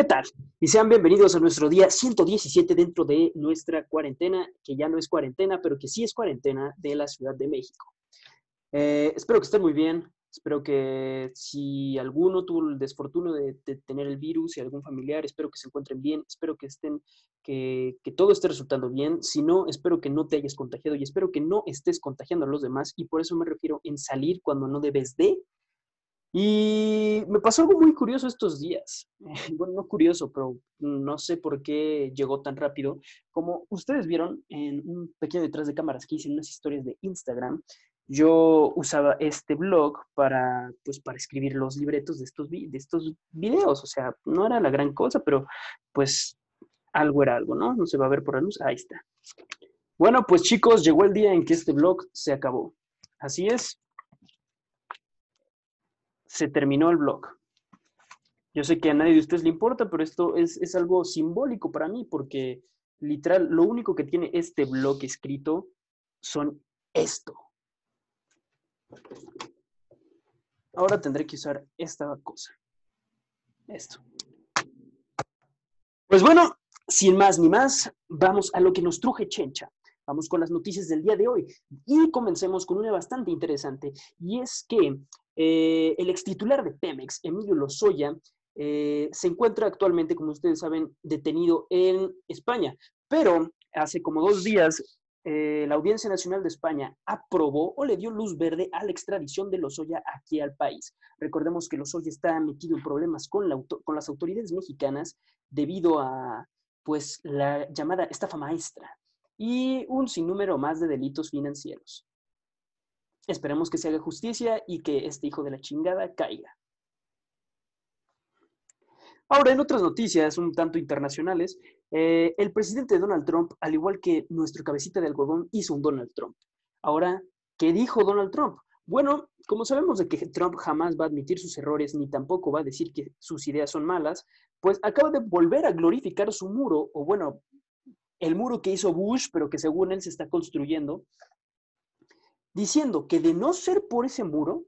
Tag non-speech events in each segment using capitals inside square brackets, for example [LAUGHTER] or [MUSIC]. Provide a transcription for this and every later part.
¿Qué tal? Y sean bienvenidos a nuestro día 117 dentro de nuestra cuarentena, que ya no es cuarentena, pero que sí es cuarentena de la Ciudad de México. Eh, espero que estén muy bien. Espero que si alguno tuvo el desfortuno de, tener el virus y algún familiar, espero que se encuentren bien, espero que estén, que todo esté resultando bien. Si no, espero que no te hayas contagiado y espero que no estés contagiando a los demás. Y por eso me refiero en salir cuando no debes de y me pasó algo muy curioso estos días. [LAUGHS] Bueno, no curioso, pero no sé por qué llegó tan rápido. Como ustedes vieron en un pequeño detrás de cámaras que hice en unas historias de Instagram, yo usaba este blog para, pues, para escribir los libretos de estos, de estos videos. O sea, no era la gran cosa, pero pues algo era algo, ¿no? No se va a ver por la luz. Ahí está. Bueno, pues chicos, llegó el día en que este blog se acabó. Así es, se terminó el blog. Yo sé que a nadie de ustedes le importa, pero esto es, algo simbólico para mí porque literal, lo único que tiene este blog escrito son esto. Ahora tendré que usar esta cosa. Esto. Pues bueno, sin más ni más, vamos a lo que nos truje Chencha. Vamos con las noticias del día de hoy y comencemos con una bastante interesante y es que eh, el ex titular de Pemex, Emilio Lozoya, eh, se encuentra actualmente, como ustedes saben, detenido en España, pero hace como dos días eh, la Audiencia Nacional de España aprobó o le dio luz verde a la extradición de Lozoya aquí al país. Recordemos que Lozoya está metido en problemas con, con las autoridades mexicanas debido a pues la llamada estafa maestra, y un sinnúmero más de delitos financieros. Esperemos que se haga justicia y que este hijo de la chingada caiga. Ahora, en otras noticias un tanto internacionales, eh, el presidente Donald Trump, al igual que nuestro cabecita de algodón, hizo un Donald Trump. Ahora, ¿qué dijo Donald Trump? Bueno, como sabemos de que Trump jamás va a admitir sus errores ni tampoco va a decir que sus ideas son malas, pues acaba de volver a glorificar su muro, o bueno, el muro que hizo Bush, pero que según él se está construyendo, diciendo que de no ser por ese muro,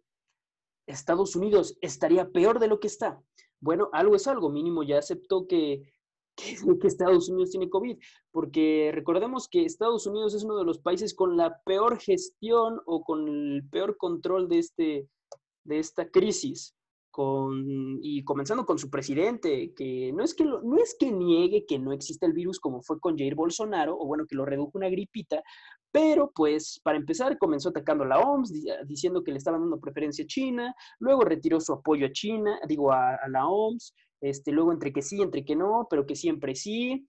Estados Unidos estaría peor de lo que está. Bueno, algo es algo, mínimo ya aceptó [LAUGHS] que, que, Estados Unidos tiene COVID, porque recordemos que Estados Unidos es uno de los países con la peor gestión o con el peor control de, este, de esta crisis con, y comenzando con su presidente, que no es que, no es que niegue que no existe el virus como fue con Jair Bolsonaro, o bueno, que lo redujo una gripita, pero pues para empezar comenzó atacando a la OMS, diciendo que le estaban dando preferencia a China, luego retiró su apoyo a China, digo a, la OMS, este, luego entre que sí, entre que no, pero que siempre sí.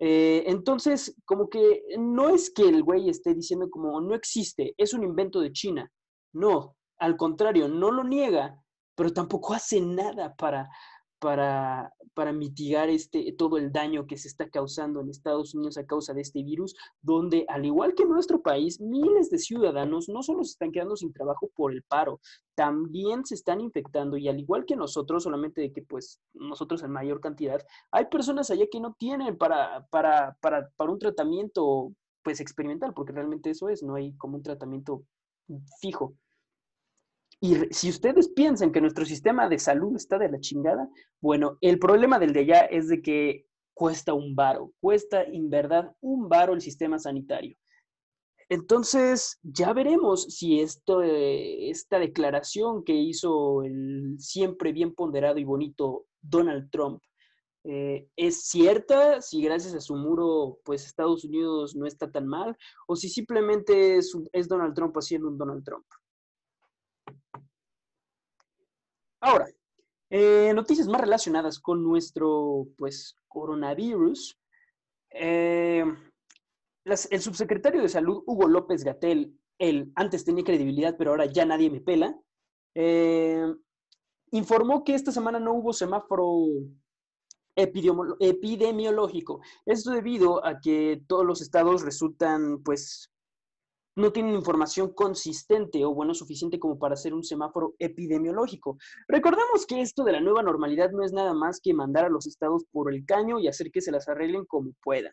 Eh, entonces, como que no es que el güey esté diciendo como no existe, es un invento de China. No, al contrario, no lo niega, pero tampoco hace nada para, para, para, mitigar este, todo el daño que se está causando en Estados Unidos a causa de este virus, donde al igual que en nuestro país, miles de ciudadanos no solo se están quedando sin trabajo por el paro, también se están infectando y al igual que nosotros, solamente de que pues nosotros en mayor cantidad, hay personas allá que no tienen para, para, para, para un tratamiento pues experimental, porque realmente eso es, no hay como un tratamiento fijo. Y si ustedes piensan que nuestro sistema de salud está de la chingada, bueno, el problema del de allá es de que cuesta un varo, cuesta en verdad un varo el sistema sanitario. Entonces, ya veremos si esto, esta declaración que hizo el siempre bien ponderado y bonito Donald Trump eh, es cierta, si gracias a su muro, pues Estados Unidos no está tan mal, o si simplemente es, es Donald Trump haciendo un Donald Trump. Ahora, eh, noticias más relacionadas con nuestro, pues, coronavirus. Eh, el subsecretario de Salud, Hugo López Gatel, él antes tenía credibilidad, pero ahora ya nadie me pela, eh, informó que esta semana no hubo semáforo epidemiológico. Esto debido a que todos los estados resultan, pues, no tienen información consistente o bueno suficiente como para hacer un semáforo epidemiológico. Recordemos que esto de la nueva normalidad no es nada más que mandar a los estados por el caño y hacer que se las arreglen como puedan.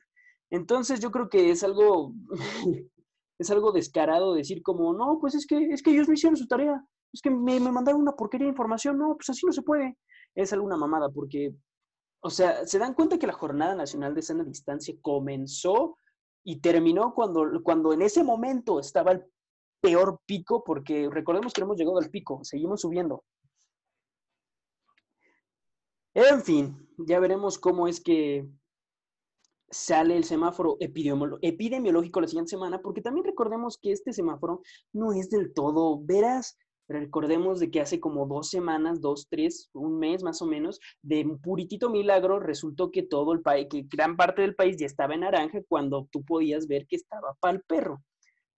Entonces yo creo que es algo [LAUGHS] es algo descarado decir como, no, pues es que es que ellos no hicieron su tarea. Es que me, me mandaron una porquería de información. No, pues así no se puede. Es alguna mamada porque O sea, ¿se dan cuenta que la Jornada Nacional de Sana Distancia comenzó y terminó cuando, cuando en ese momento estaba el peor pico? Porque recordemos que hemos llegado al pico, seguimos subiendo. En fin, ya veremos cómo es que sale el semáforo epidemiológico la siguiente semana, porque también recordemos que este semáforo no es del todo veraz. Recordemos de que hace como dos semanas, dos, tres, un mes más o menos, de un puritito milagro, resultó que todo el país, que gran parte del país ya estaba en naranja cuando tú podías ver que estaba para el perro.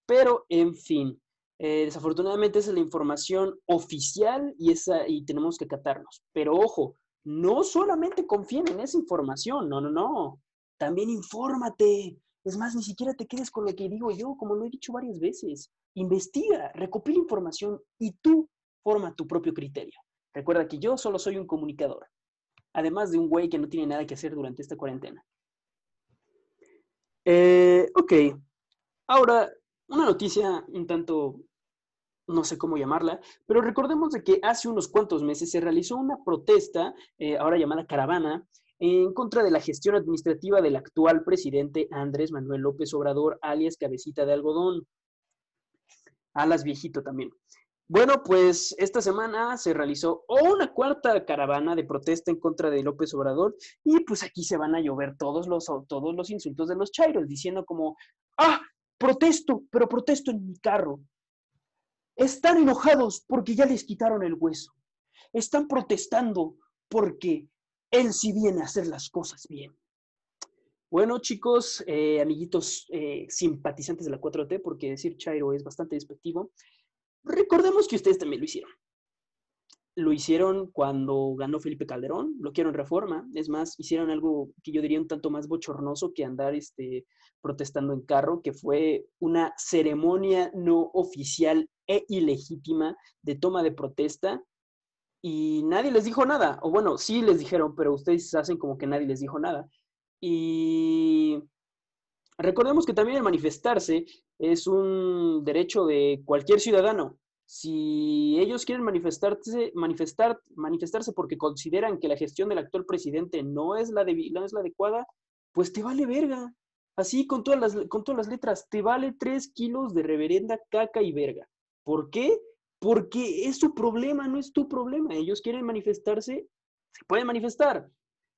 Pero, en fin, eh, desafortunadamente esa es la información oficial y, esa, y tenemos que acatarnos. Pero ojo, no solamente confíen en esa información, no, no, no. También infórmate. Es más, ni siquiera te quedes con lo que digo yo, como lo he dicho varias veces. Investiga, recopila información y tú forma tu propio criterio. Recuerda que yo solo soy un comunicador, además de un güey que no tiene nada que hacer durante esta cuarentena. Eh, ok, ahora una noticia un tanto, no sé cómo llamarla, pero recordemos de que hace unos cuantos meses se realizó una protesta, eh, ahora llamada caravana, en contra de la gestión administrativa del actual presidente Andrés Manuel López Obrador, alias Cabecita de Algodón, alas viejito también. Bueno, pues esta semana se realizó una cuarta caravana de protesta en contra de López Obrador y pues aquí se van a llover todos los, todos los insultos de los chairos, diciendo como, ah, protesto, pero protesto en mi carro. Están enojados porque ya les quitaron el hueso. Están protestando porque él sí viene a hacer las cosas bien. Bueno, chicos, eh, amiguitos eh, simpatizantes de la 4T, porque decir Chairo es bastante despectivo, recordemos que ustedes también lo hicieron. Lo hicieron cuando ganó Felipe Calderón, lo en reforma. Es más, hicieron algo que yo diría un tanto más bochornoso que andar este, protestando en carro, que fue una ceremonia no oficial e ilegítima de toma de protesta y nadie les dijo nada. O bueno, sí les dijeron, pero ustedes hacen como que nadie les dijo nada. Y recordemos que también el manifestarse es un derecho de cualquier ciudadano. Si ellos quieren manifestarse, manifestar, manifestarse porque consideran que la gestión del actual presidente no es la, de, no es la adecuada, pues te vale verga. Así con todas, las, con todas las letras, te vale tres kilos de reverenda caca y verga. ¿Por qué? Porque es su problema, no es tu problema. Ellos quieren manifestarse, se pueden manifestar,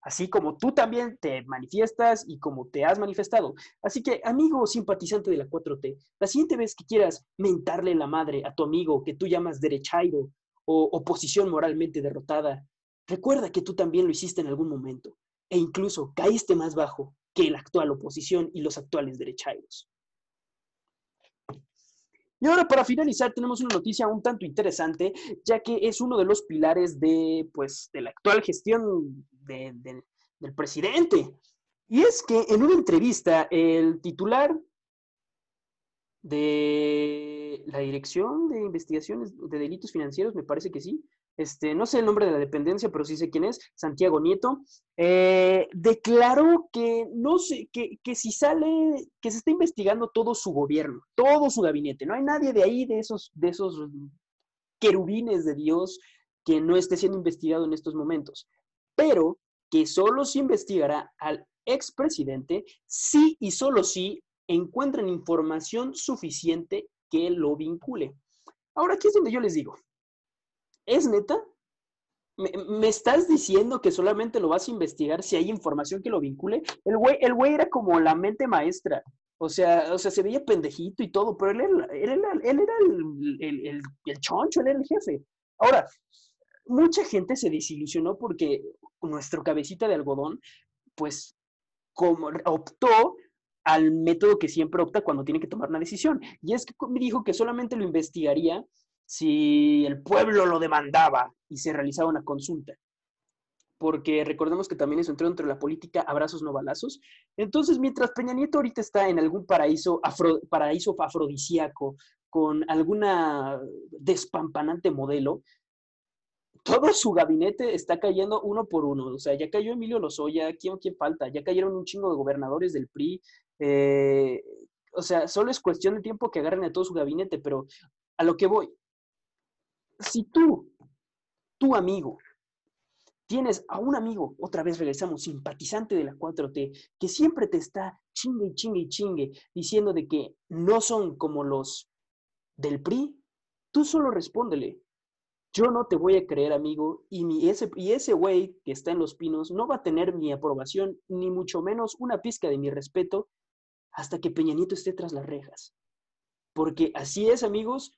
así como tú también te manifiestas y como te has manifestado. Así que, amigo simpatizante de la 4T, la siguiente vez que quieras mentarle la madre a tu amigo que tú llamas derechairo o oposición moralmente derrotada, recuerda que tú también lo hiciste en algún momento e incluso caíste más bajo que la actual oposición y los actuales derechairos. Y ahora para finalizar tenemos una noticia un tanto interesante, ya que es uno de los pilares de, pues, de la actual gestión del presidente. Y es que en una entrevista el titular de la Dirección de Investigaciones de Delitos Financieros, me parece que sí, este, no sé el nombre de la dependencia, pero sí sé quién es, Santiago Nieto, eh, declaró que no sé, que, que, si sale, que se está investigando todo su gobierno, todo su gabinete. No hay nadie de ahí, de esos, de esos querubines de Dios, que no esté siendo investigado en estos momentos. Pero que solo se investigará al expresidente si y solo si encuentran información suficiente que lo vincule. Ahora, aquí es donde yo les digo, ¿Es neta? ¿Me, estás diciendo que solamente lo vas a investigar si hay información que lo vincule? El güey, el güey era como la mente maestra. O sea, o sea, se veía pendejito y todo, pero él, era, él era el, el, choncho, él era el jefe. Ahora, mucha gente se desilusionó porque nuestro cabecita de algodón, pues, como optó al método que siempre opta cuando tiene que tomar una decisión. Y es que me dijo que solamente lo investigaría si el pueblo lo demandaba y se realizaba una consulta. Porque recordemos que también eso entró entre la política abrazos no balazos. Entonces, mientras Peña Nieto ahorita está en algún paraíso, paraíso afrodisíaco con alguna despampanante modelo, todo su gabinete está cayendo uno por uno. O sea, ya cayó Emilio Lozoya, ¿quién, quién falta? Ya cayeron un chingo de gobernadores del PRI. Eh, o sea, solo es cuestión de tiempo que agarren a todo su gabinete, pero a lo que voy, si tú, tu amigo, tienes a un amigo, otra vez regresamos, simpatizante de la 4T, que siempre te está chingue y chingue y chingue, diciendo de que no son como los del PRI, tú solo respóndele. Yo no te voy a creer, amigo, y, mi, ese, y ese güey que está en los pinos no va a tener mi aprobación, ni mucho menos una pizca de mi respeto, hasta que Peña Nieto esté tras las rejas. Porque así es, amigos,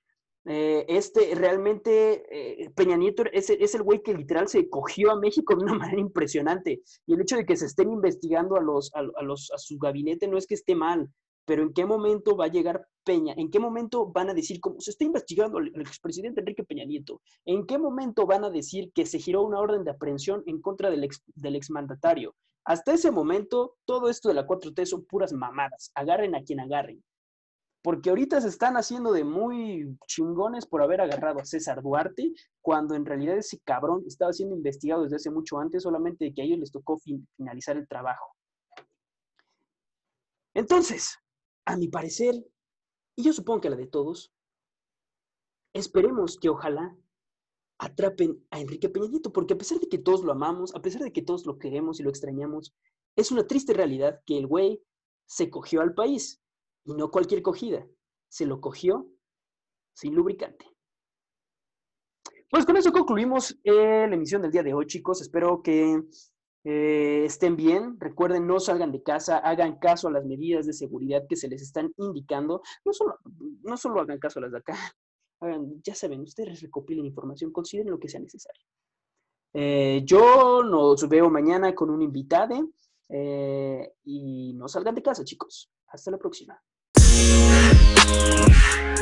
eh, este realmente, eh, Peña Nieto es, es el güey que literal se cogió a México de una [LAUGHS] manera impresionante. Y el hecho de que se estén investigando a, los, a, los, a su gabinete no es que esté mal, pero ¿en qué momento va a llegar Peña? ¿En qué momento van a decir cómo se está investigando al expresidente Enrique Peña Nieto? ¿En qué momento van a decir que se giró una orden de aprehensión en contra del, ex, del exmandatario? Hasta ese momento, todo esto de la 4T son puras mamadas. Agarren a quien agarren porque ahorita se están haciendo de muy chingones por haber agarrado a César Duarte, cuando en realidad ese cabrón estaba siendo investigado desde hace mucho antes, solamente que a ellos les tocó finalizar el trabajo. Entonces, a mi parecer, y yo supongo que la de todos, esperemos que ojalá atrapen a Enrique Peña porque a pesar de que todos lo amamos, a pesar de que todos lo queremos y lo extrañamos, es una triste realidad que el güey se cogió al país y no cualquier cogida. Se lo cogió sin lubricante. Pues con eso concluimos eh, la emisión del día de hoy, chicos. Espero que eh, estén bien. Recuerden, no salgan de casa, hagan caso a las medidas de seguridad que se les están indicando. No solo, no solo hagan caso a las de acá. [LAUGHS] Hagan, ya saben, ustedes recopilen información, consideren lo que sea necesario. Eh, yo nos veo mañana con un invitado y no salgan de casa, chicos. Hasta la próxima. Yeah.